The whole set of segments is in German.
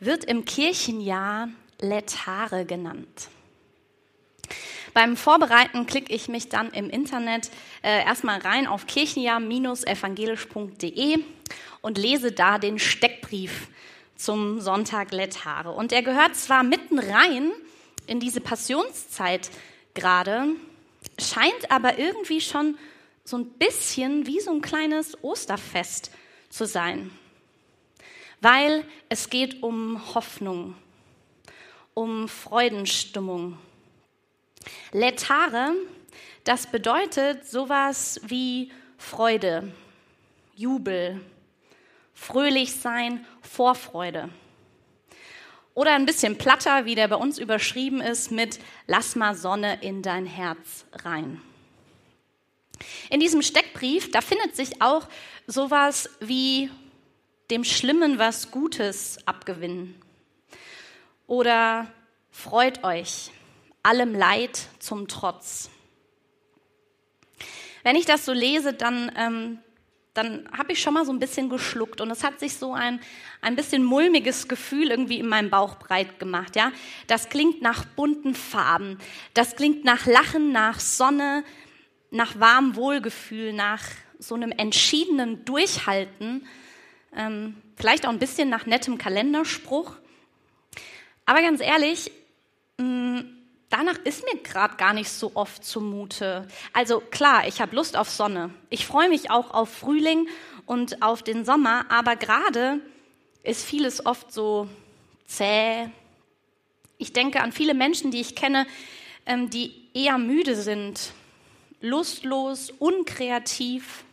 wird im Kirchenjahr Letare genannt. Beim Vorbereiten klicke ich mich dann im Internet äh, erstmal rein auf kirchenjahr-evangelisch.de und lese da den Steckbrief zum Sonntag Letare. Und er gehört zwar mitten rein in diese Passionszeit gerade, scheint aber irgendwie schon so ein bisschen wie so ein kleines Osterfest zu sein weil es geht um Hoffnung, um Freudenstimmung. Letare, das bedeutet sowas wie Freude, Jubel, fröhlich sein, Vorfreude. Oder ein bisschen platter, wie der bei uns überschrieben ist, mit Lass mal Sonne in dein Herz rein. In diesem Steckbrief, da findet sich auch sowas wie dem Schlimmen was Gutes abgewinnen. Oder freut euch, allem Leid zum Trotz. Wenn ich das so lese, dann, ähm, dann habe ich schon mal so ein bisschen geschluckt und es hat sich so ein, ein bisschen mulmiges Gefühl irgendwie in meinem Bauch breit gemacht. Ja? Das klingt nach bunten Farben, das klingt nach Lachen, nach Sonne, nach warmem Wohlgefühl, nach so einem entschiedenen Durchhalten ähm, vielleicht auch ein bisschen nach nettem Kalenderspruch. Aber ganz ehrlich, mh, mm, danach ist mir gerade gar nicht so oft zumute. Also klar, ich habe Lust auf Sonne. Ich freue mich auch auf Frühling und auf den Sommer, aber gerade ist vieles oft so zäh. Ich denke an viele Menschen, die ich kenne, ähm, die eher müde sind, lustlos, unkreativ.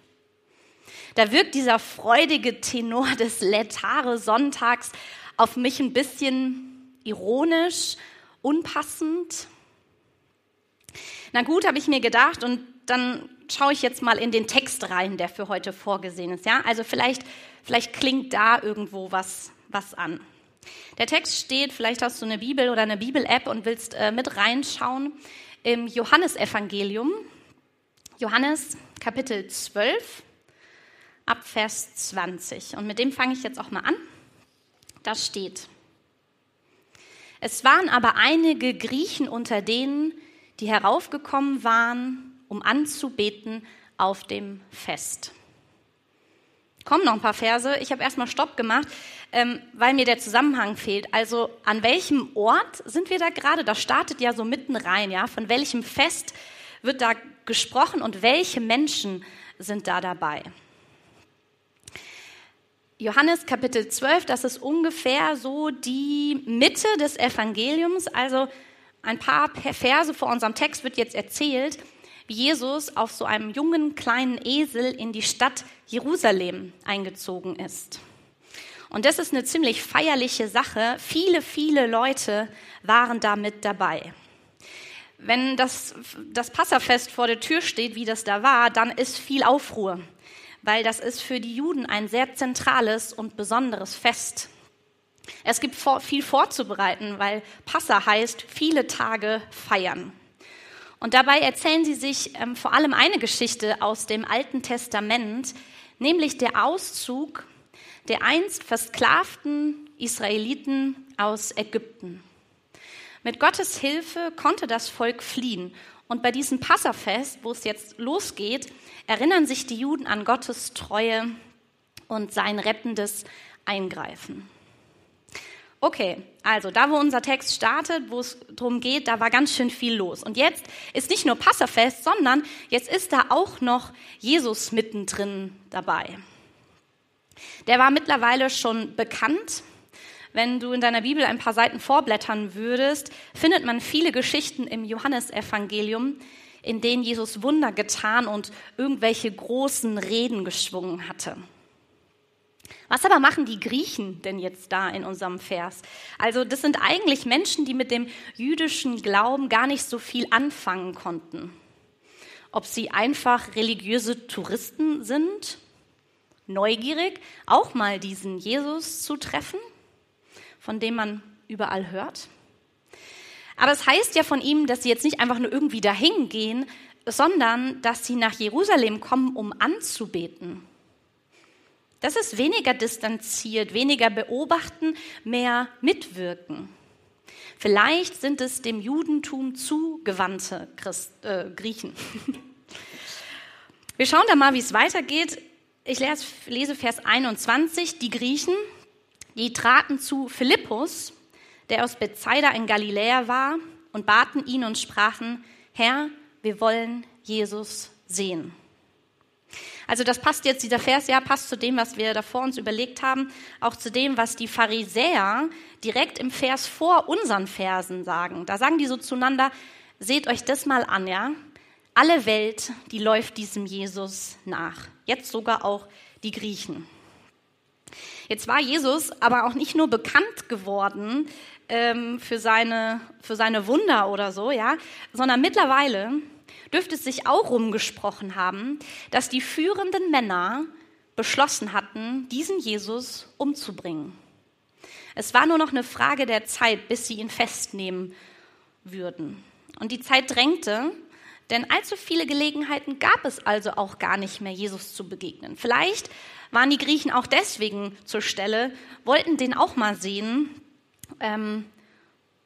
Da wirkt dieser freudige Tenor des Letare Sonntags auf mich ein bisschen ironisch, unpassend. Na gut, habe ich mir gedacht und dann schaue ich jetzt mal in den Text rein, der für heute vorgesehen ist. Ja, also vielleicht, vielleicht klingt da irgendwo was, was an. Der Text steht, vielleicht hast du eine Bibel oder eine Bibel-App und willst äh, mit reinschauen im Johannesevangelium. Johannes Kapitel 12, ab Vers 20. Und mit dem fange ich jetzt auch mal an. Da steht, es waren aber einige Griechen unter denen, die heraufgekommen waren, um anzubeten auf dem Fest. Kommen noch ein paar Verse. Ich habe erstmal Stopp gemacht, ähm, weil mir der Zusammenhang fehlt. Also an welchem Ort sind wir da gerade? Das startet ja so mitten rein, ja. Von welchem Fest wird da gesprochen und welche Menschen sind da dabei? Johannes Kapitel 12, das ist ungefähr so die Mitte des Evangeliums, also ein paar Verse vor unserem Text wird jetzt erzählt, wie Jesus auf so einem jungen kleinen Esel in die Stadt Jerusalem eingezogen ist. Und das ist eine ziemlich feierliche Sache. Viele, viele Leute waren da mit dabei. Wenn das, das Passafest vor der Tür steht, wie das da war, dann ist viel Aufruhr weil das ist für die Juden ein sehr zentrales und besonderes Fest. Es gibt viel vorzubereiten, weil Passa heißt viele Tage feiern. Und dabei erzählen sie sich ähm, vor allem eine Geschichte aus dem Alten Testament, nämlich der Auszug der einst versklavten Israeliten aus Ägypten. Mit Gottes Hilfe konnte das Volk fliehen. Und bei diesem Passafest, wo es jetzt losgeht, erinnern sich die Juden an Gottes Treue und sein rettendes Eingreifen. Okay, also da, wo unser Text startet, wo es darum geht, da war ganz schön viel los. Und jetzt ist nicht nur Passafest, sondern jetzt ist da auch noch Jesus mittendrin dabei. Der war mittlerweile schon bekannt. Wenn du in deiner Bibel ein paar Seiten vorblättern würdest, findet man viele Geschichten im Johannesevangelium, in denen Jesus Wunder getan und irgendwelche großen Reden geschwungen hatte. Was aber machen die Griechen denn jetzt da in unserem Vers? Also das sind eigentlich Menschen, die mit dem jüdischen Glauben gar nicht so viel anfangen konnten. Ob sie einfach religiöse Touristen sind, neugierig, auch mal diesen Jesus zu treffen, von dem man überall hört. Aber es heißt ja von ihm, dass sie jetzt nicht einfach nur irgendwie dahin gehen, sondern dass sie nach Jerusalem kommen, um anzubeten. Das ist weniger distanziert, weniger beobachten, mehr mitwirken. Vielleicht sind es dem Judentum zugewandte Christ, äh, Griechen. Wir schauen da mal, wie es weitergeht. Ich lese Vers 21. Die Griechen, die traten zu Philippus, der aus Bethsaida in Galiläa war, und baten ihn und sprachen, Herr, wir wollen Jesus sehen. Also das passt jetzt, dieser Vers, ja, passt zu dem, was wir davor uns überlegt haben, auch zu dem, was die Pharisäer direkt im Vers vor unseren Versen sagen. Da sagen die so zueinander, seht euch das mal an, ja. Alle Welt, die läuft diesem Jesus nach. Jetzt sogar auch die Griechen. Jetzt war Jesus aber auch nicht nur bekannt geworden ähm, für, seine, für seine Wunder oder so, ja, sondern mittlerweile dürfte es sich auch rumgesprochen haben, dass die führenden Männer beschlossen hatten, diesen Jesus umzubringen. Es war nur noch eine Frage der Zeit, bis sie ihn festnehmen würden. Und die Zeit drängte, denn allzu viele Gelegenheiten gab es also auch gar nicht mehr, Jesus zu begegnen. Vielleicht waren die Griechen auch deswegen zur Stelle, wollten den auch mal sehen ähm,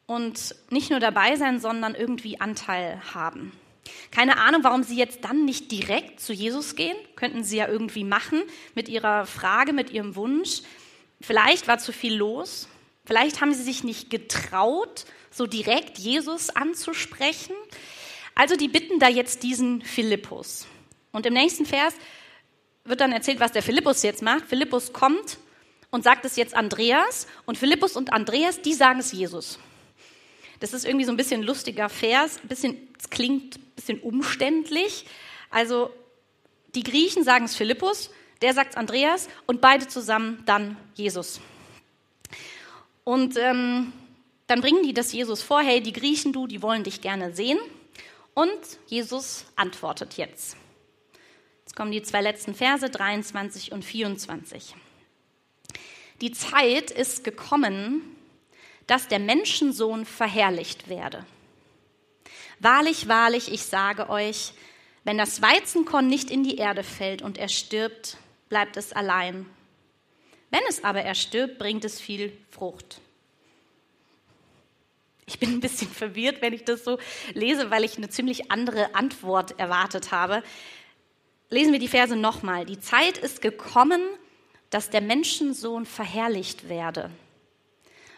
und nicht nur dabei sein, sondern irgendwie Anteil haben. Keine Ahnung, warum sie jetzt dann nicht direkt zu Jesus gehen. Könnten sie ja irgendwie machen mit ihrer Frage, mit ihrem Wunsch. Vielleicht war zu viel los. Vielleicht haben sie sich nicht getraut, so direkt Jesus anzusprechen. Also die bitten da jetzt diesen Philippus. Und im nächsten Vers wird dann erzählt, was der Philippus jetzt macht. Philippus kommt und sagt es jetzt Andreas. Und Philippus und Andreas, die sagen es Jesus. Das ist irgendwie so ein bisschen lustiger Vers, bisschen, es klingt ein bisschen umständlich. Also die Griechen sagen es Philippus, der sagt es Andreas und beide zusammen dann Jesus. Und ähm, dann bringen die das Jesus vor, hey, die Griechen, du, die wollen dich gerne sehen. Und Jesus antwortet jetzt. Jetzt kommen die zwei letzten Verse, 23 und 24. Die Zeit ist gekommen, dass der Menschensohn verherrlicht werde. Wahrlich, wahrlich, ich sage euch, wenn das Weizenkorn nicht in die Erde fällt und er stirbt, bleibt es allein. Wenn es aber erstirbt, bringt es viel Frucht. Ich bin ein bisschen verwirrt, wenn ich das so lese, weil ich eine ziemlich andere Antwort erwartet habe. Lesen wir die Verse nochmal. Die Zeit ist gekommen, dass der Menschensohn verherrlicht werde.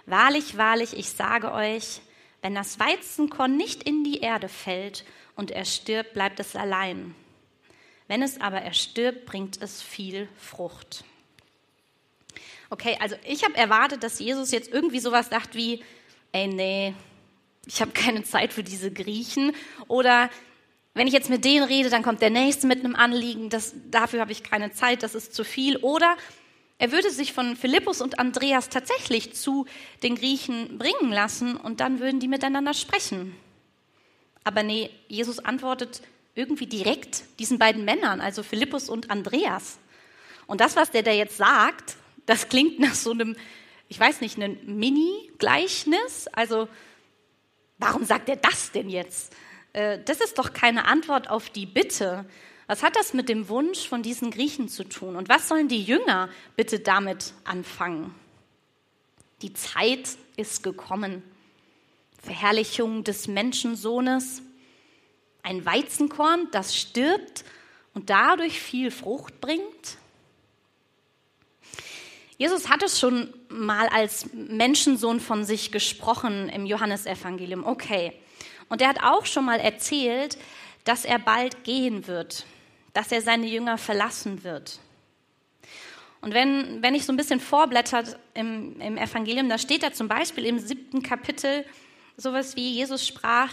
Wahrlich, wahrlich, ich sage euch, wenn das Weizenkorn nicht in die Erde fällt und er stirbt, bleibt es allein. Wenn es aber erstirbt, bringt es viel Frucht. Okay, also ich habe erwartet, dass Jesus jetzt irgendwie sowas sagt wie, ey, nee, ich habe keine Zeit für diese Griechen. Oder wenn ich jetzt mit denen rede, dann kommt der Nächste mit einem Anliegen, das, dafür habe ich keine Zeit, das ist zu viel. Oder er würde sich von Philippus und Andreas tatsächlich zu den Griechen bringen lassen und dann würden die miteinander sprechen. Aber nee, Jesus antwortet irgendwie direkt diesen beiden Männern, also Philippus und Andreas. Und das, was der da jetzt sagt, das klingt nach so einem, ich weiß nicht, einem Mini-Gleichnis. Also, warum sagt er das denn jetzt? Äh, das ist doch keine Antwort auf die Bitte, was hat das mit dem Wunsch von diesen Griechen zu tun? Und was sollen die Jünger bitte damit anfangen? Die Zeit ist gekommen. Verherrlichung des Menschensohnes. Ein Weizenkorn, das stirbt und dadurch viel Frucht bringt. Jesus hat es schon mal als Menschensohn von sich gesprochen im Johannesevangelium. Okay. Und er hat auch schon mal erzählt, dass er bald gehen wird dass er seine Jünger verlassen wird. Und wenn, wenn ich so ein bisschen vorblättert im, im Evangelium, da steht da zum Beispiel im siebten Kapitel sowas wie Jesus sprach,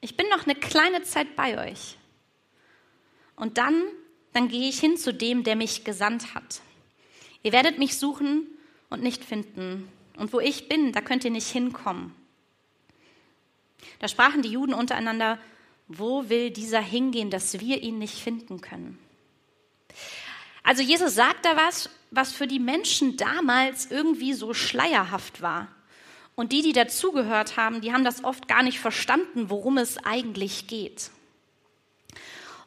ich bin noch eine kleine Zeit bei euch. Und dann, dann gehe ich hin zu dem, der mich gesandt hat. Ihr werdet mich suchen und nicht finden. Und wo ich bin, da könnt ihr nicht hinkommen. Da sprachen die Juden untereinander, wo will dieser hingehen, dass wir ihn nicht finden können? Also Jesus sagt da was, was für die Menschen damals irgendwie so schleierhaft war. Und die, die dazugehört haben, die haben das oft gar nicht verstanden, worum es eigentlich geht.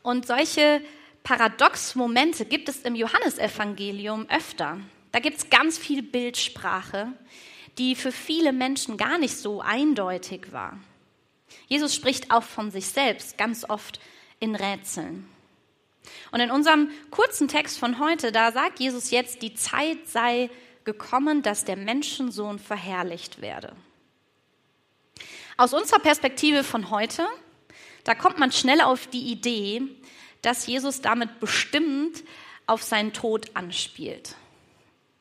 Und solche Paradox-Momente gibt es im Johannesevangelium öfter. Da gibt es ganz viel Bildsprache, die für viele Menschen gar nicht so eindeutig war. Jesus spricht auch von sich selbst ganz oft in Rätseln. Und in unserem kurzen Text von heute, da sagt Jesus jetzt, die Zeit sei gekommen, dass der Menschensohn verherrlicht werde. Aus unserer Perspektive von heute, da kommt man schnell auf die Idee, dass Jesus damit bestimmt auf seinen Tod anspielt.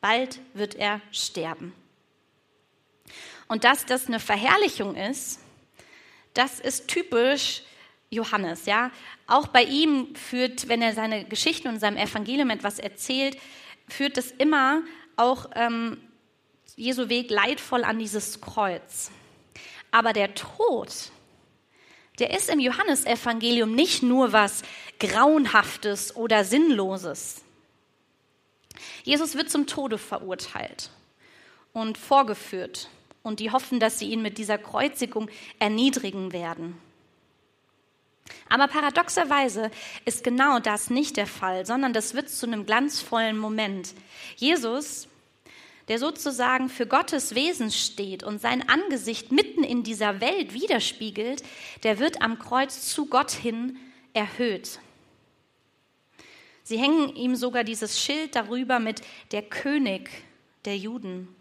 Bald wird er sterben. Und dass das eine Verherrlichung ist, das ist typisch Johannes, ja. Auch bei ihm führt, wenn er seine Geschichten und seinem Evangelium etwas erzählt, führt es immer auch ähm, Jesu Weg leidvoll an dieses Kreuz. Aber der Tod, der ist im Johannesevangelium nicht nur was Grauenhaftes oder Sinnloses. Jesus wird zum Tode verurteilt und vorgeführt und die hoffen, dass sie ihn mit dieser Kreuzigung erniedrigen werden. Aber paradoxerweise ist genau das nicht der Fall, sondern das wird zu einem glanzvollen Moment. Jesus, der sozusagen für Gottes Wesen steht und sein Angesicht mitten in dieser Welt widerspiegelt, der wird am Kreuz zu Gott hin erhöht. Sie hängen ihm sogar dieses Schild darüber mit der König der Juden.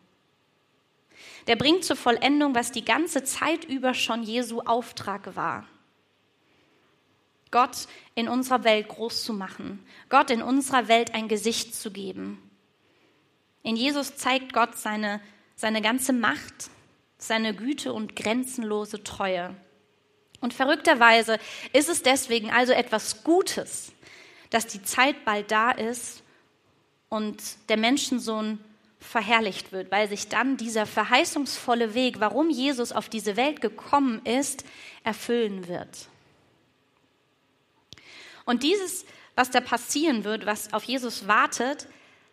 Der bringt zur Vollendung, was die ganze Zeit über schon Jesu Auftrag war. Gott in unserer Welt groß zu machen, Gott in unserer Welt ein Gesicht zu geben. In Jesus zeigt Gott seine, seine ganze Macht, seine Güte und grenzenlose Treue. Und verrückterweise ist es deswegen also etwas Gutes, dass die Zeit bald da ist und der Menschensohn verherrlicht wird, weil sich dann dieser verheißungsvolle Weg, warum Jesus auf diese Welt gekommen ist, erfüllen wird. Und dieses, was da passieren wird, was auf Jesus wartet,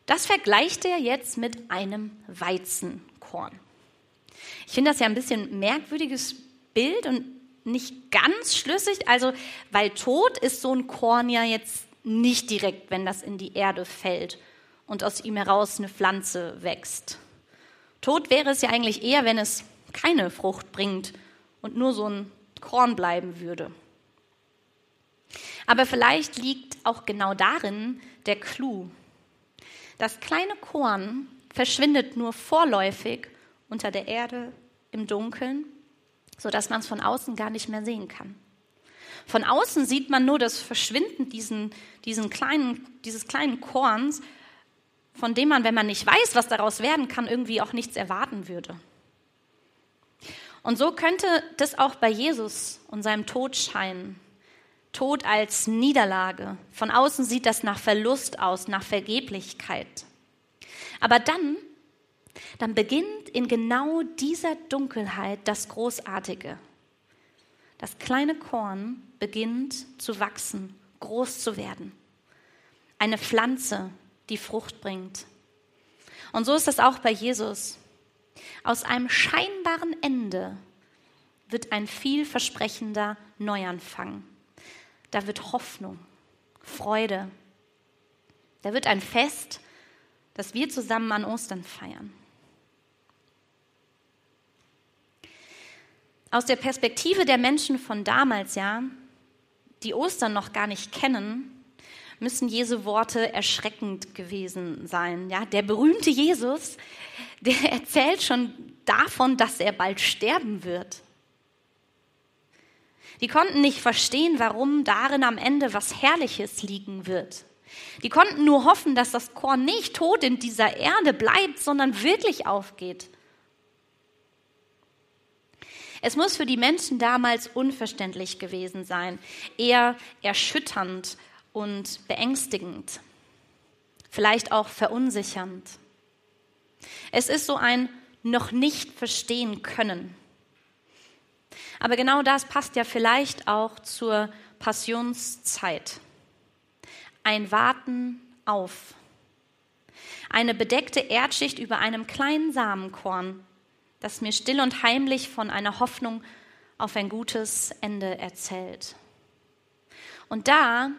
das vergleicht er jetzt mit einem Weizenkorn. Ich finde das ja ein bisschen merkwürdiges Bild und nicht ganz schlüssig. Also, weil tot ist so ein Korn ja jetzt nicht direkt, wenn das in die Erde fällt und aus ihm heraus eine Pflanze wächst. Tot wäre es ja eigentlich eher, wenn es keine Frucht bringt und nur so ein Korn bleiben würde. Aber vielleicht liegt auch genau darin der Clou. Das kleine Korn verschwindet nur vorläufig unter der Erde im Dunkeln, sodass man es von außen gar nicht mehr sehen kann. Von außen sieht man nur das Verschwinden diesen, diesen kleinen, dieses kleinen Korns, von dem man, wenn man nicht weiß, was daraus werden kann, irgendwie auch nichts erwarten würde. Und so könnte das auch bei Jesus und seinem Tod scheinen. Tod als Niederlage. Von außen sieht das nach Verlust aus, nach Vergeblichkeit. Aber dann, dann beginnt in genau dieser Dunkelheit das Großartige. Das kleine Korn beginnt zu wachsen, groß zu werden. Eine Pflanze, die Frucht bringt. Und so ist es auch bei Jesus. Aus einem scheinbaren Ende wird ein vielversprechender Neuanfang da wird Hoffnung, Freude. Da wird ein Fest, das wir zusammen an Ostern feiern. Aus der Perspektive der Menschen von damals, ja, die Ostern noch gar nicht kennen, müssen Jesu Worte erschreckend gewesen sein. Ja, der berühmte Jesus, der erzählt schon davon, dass er bald sterben wird. Die konnten nicht verstehen, warum darin am Ende was Herrliches liegen wird. Die konnten nur hoffen, dass das Korn nicht tot in dieser Erde bleibt, sondern wirklich aufgeht. Es muss für die Menschen damals unverständlich gewesen sein, eher erschütternd und beängstigend. vielleicht auch verunsichernd. Es ist so ein noch nicht verstehen können. Aber genau das passt ja vielleicht auch zur Passionszeit. Ein Warten auf. Eine bedeckte Erdschicht über einem kleinen Samenkorn, das mir still und heimlich von einer Hoffnung auf ein gutes Ende erzählt. Und da,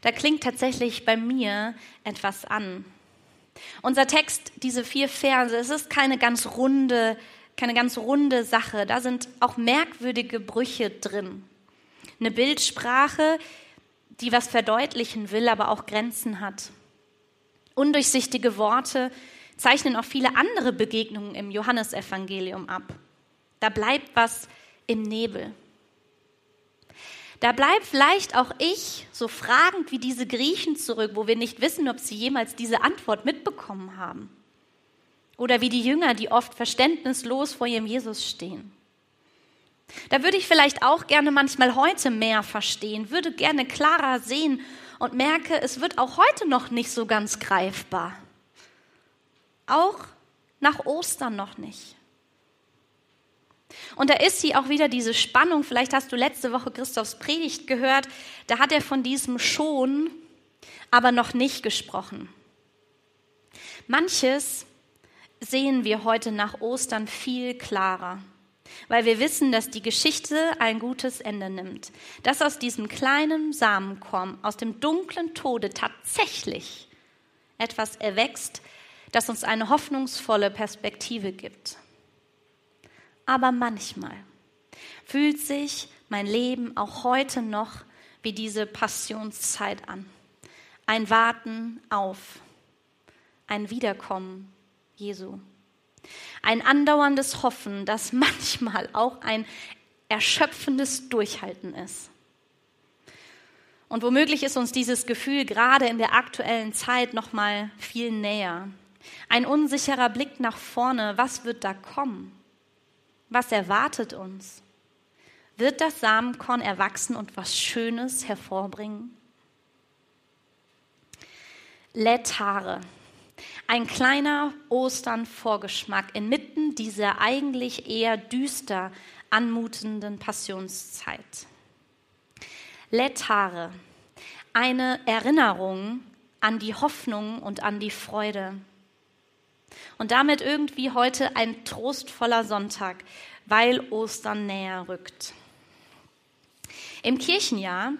da klingt tatsächlich bei mir etwas an. Unser Text, diese vier Verse, es ist keine ganz runde, keine ganz runde Sache. Da sind auch merkwürdige Brüche drin. Eine Bildsprache, die was verdeutlichen will, aber auch Grenzen hat. Undurchsichtige Worte zeichnen auch viele andere Begegnungen im Johannesevangelium ab. Da bleibt was im Nebel. Da bleibt vielleicht auch ich so fragend wie diese Griechen zurück, wo wir nicht wissen, ob sie jemals diese Antwort mitbekommen haben. Oder wie die Jünger, die oft verständnislos vor ihrem Jesus stehen. Da würde ich vielleicht auch gerne manchmal heute mehr verstehen, würde gerne klarer sehen und merke, es wird auch heute noch nicht so ganz greifbar. Auch nach Ostern noch nicht. Und da ist sie auch wieder diese Spannung. Vielleicht hast du letzte Woche Christophs Predigt gehört. Da hat er von diesem schon, aber noch nicht gesprochen. Manches sehen wir heute nach Ostern viel klarer, weil wir wissen, dass die Geschichte ein gutes Ende nimmt. Dass aus diesem kleinen Samenkorn, aus dem dunklen Tode tatsächlich etwas erwächst, das uns eine hoffnungsvolle Perspektive gibt aber manchmal fühlt sich mein Leben auch heute noch wie diese Passionszeit an. Ein Warten auf, ein Wiederkommen Jesu. Ein andauerndes Hoffen, das manchmal auch ein erschöpfendes Durchhalten ist. Und womöglich ist uns dieses Gefühl gerade in der aktuellen Zeit noch mal viel näher. Ein unsicherer Blick nach vorne, was wird da kommen? Was erwartet uns? Wird das Samenkorn erwachsen und was Schönes hervorbringen? Letare. Ein kleiner Ostern-Vorgeschmack inmitten dieser eigentlich eher düster anmutenden Passionszeit. Letare. Eine Erinnerung an die Hoffnung und an die Freude. Und damit irgendwie heute ein trostvoller Sonntag, weil Ostern näher rückt. Im Kirchenjahr,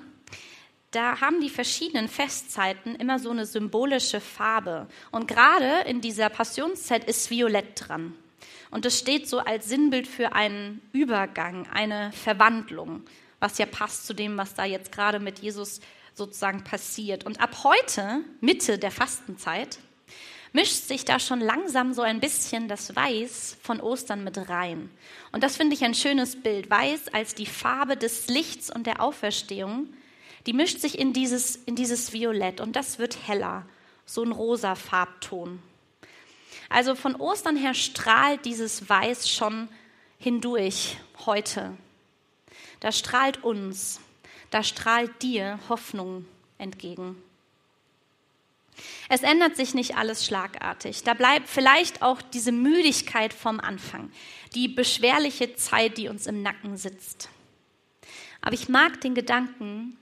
da haben die verschiedenen Festzeiten immer so eine symbolische Farbe. Und gerade in dieser Passionszeit ist Violett dran. Und es steht so als Sinnbild für einen Übergang, eine Verwandlung, was ja passt zu dem, was da jetzt gerade mit Jesus sozusagen passiert. Und ab heute, Mitte der Fastenzeit, mischt sich da schon langsam so ein bisschen das Weiß von Ostern mit rein. Und das finde ich ein schönes Bild. Weiß als die Farbe des Lichts und der Auferstehung, die mischt sich in dieses, in dieses Violett und das wird heller, so ein rosa Farbton. Also von Ostern her strahlt dieses Weiß schon hindurch heute. Da strahlt uns, da strahlt dir Hoffnung entgegen. Es ändert sich nicht alles schlagartig. Da bleibt vielleicht auch diese Müdigkeit vom Anfang, die beschwerliche Zeit, die uns im Nacken sitzt. Aber ich mag den Gedanken,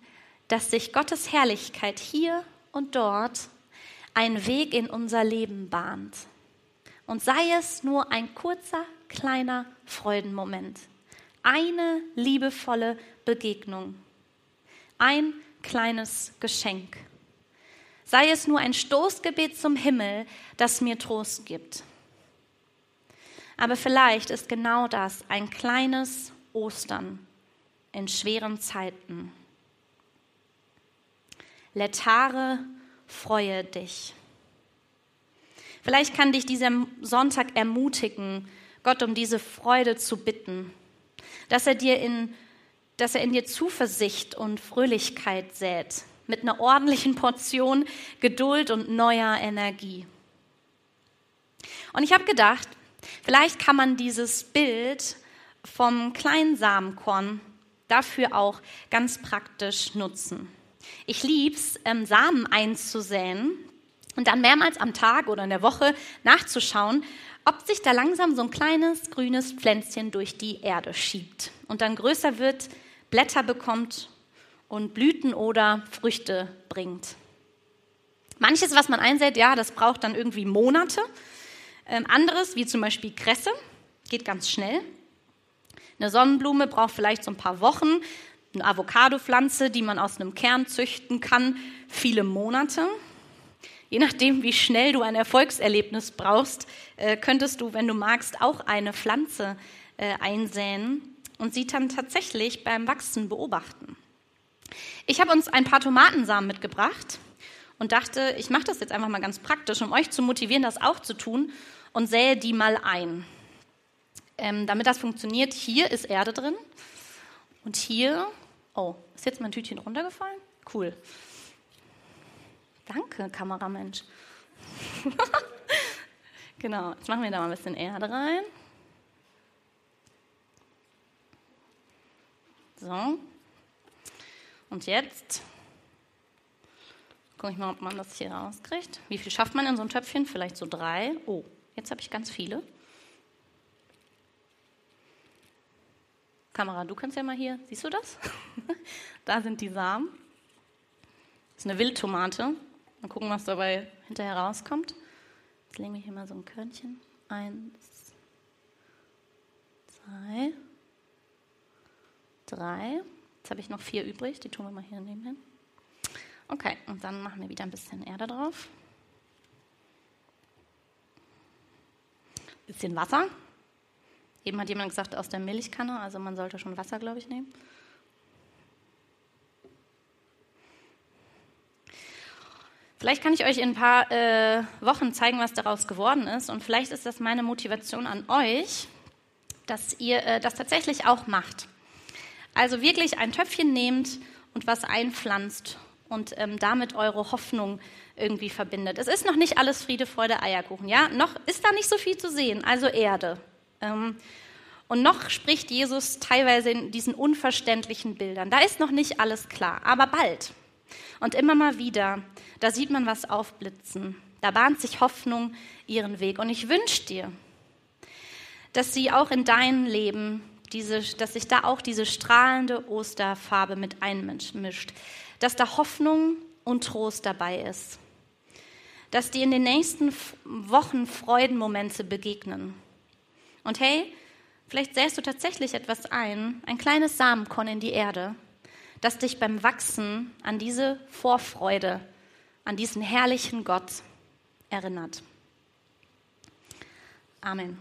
dass sich Gottes Herrlichkeit hier und dort einen Weg in unser Leben bahnt. Und sei es nur ein kurzer, kleiner Freudenmoment, eine liebevolle Begegnung, ein kleines Geschenk. Sei es nur ein Stoßgebet zum Himmel, das mir Trost gibt. Aber vielleicht ist genau das ein kleines Ostern in schweren Zeiten. Letare, freue dich. Vielleicht kann dich dieser Sonntag ermutigen, Gott um diese Freude zu bitten, dass er dir in, dass er in dir Zuversicht und Fröhlichkeit sät, mit einer ordentlichen Portion Geduld und neuer Energie. Und ich habe gedacht, vielleicht kann man dieses Bild vom kleinen Samenkorn dafür auch ganz praktisch nutzen. Ich lieb's, ähm, Samen einzusäen Und dann mehrmals am Tag oder in der Woche nachzuschauen, ob sich da langsam so ein kleines grünes Pflänzchen durch die Erde schiebt und dann größer wird, Blätter bekommt und Blüten oder Früchte bringt. Manches, was man einsät, ja, das braucht dann irgendwie Monate. Ähm, anderes, wie zum Beispiel Kresse, geht ganz schnell. Eine Sonnenblume braucht vielleicht so ein paar Wochen. Eine Avocado-Pflanze, die man aus einem Kern züchten kann, viele Monate. Je nachdem, wie schnell du ein Erfolgserlebnis brauchst, äh, könntest du, wenn du magst, auch eine Pflanze äh, einsäen und sie dann tatsächlich beim Wachsen beobachten. Ich habe uns ein paar Tomatensamen mitgebracht und dachte, ich mache das jetzt einfach mal ganz praktisch, um euch zu motivieren, das auch zu tun und sähe die mal ein. Ähm, damit das funktioniert, hier ist Erde drin und hier, oh, ist jetzt mein Tütchen runtergefallen? Cool. Danke, Kameramensch. genau, jetzt machen wir da mal ein bisschen Erde rein. So. Und jetzt gucke ich mal, ob man das hier rauskriegt. Wie viel schafft man in so einem Töpfchen? Vielleicht so drei. Oh, jetzt habe ich ganz viele. Kamera, du kannst ja mal hier, siehst du das? da sind die Samen. Das ist eine Wildtomate. Mal gucken, was dabei hinterher rauskommt. Jetzt legen wir hier mal so ein Körnchen. Eins, zwei, drei. Jetzt habe ich noch vier übrig, die tun wir mal hier nebenhin. Okay, und dann machen wir wieder ein bisschen Erde drauf. Bisschen Wasser. Eben hat jemand gesagt, aus der Milchkanne, also man sollte schon Wasser, glaube ich, nehmen. Vielleicht kann ich euch in ein paar äh, Wochen zeigen, was daraus geworden ist. Und vielleicht ist das meine Motivation an euch, dass ihr äh, das tatsächlich auch macht. Also wirklich ein Töpfchen nehmt und was einpflanzt und ähm, damit eure Hoffnung irgendwie verbindet. Es ist noch nicht alles Friede, Freude, Eierkuchen. Ja, noch ist da nicht so viel zu sehen. Also Erde. Ähm, und noch spricht Jesus teilweise in diesen unverständlichen Bildern. Da ist noch nicht alles klar, aber bald. Und immer mal wieder, da sieht man was aufblitzen. Da bahnt sich Hoffnung ihren Weg. Und ich wünsche dir, dass sie auch in dein Leben, diese, dass sich da auch diese strahlende Osterfarbe mit einmischt. Dass da Hoffnung und Trost dabei ist. Dass dir in den nächsten Wochen Freudenmomente begegnen. Und hey, vielleicht säst du tatsächlich etwas ein, ein kleines Samenkorn in die Erde das dich beim Wachsen an diese Vorfreude, an diesen herrlichen Gott erinnert. Amen.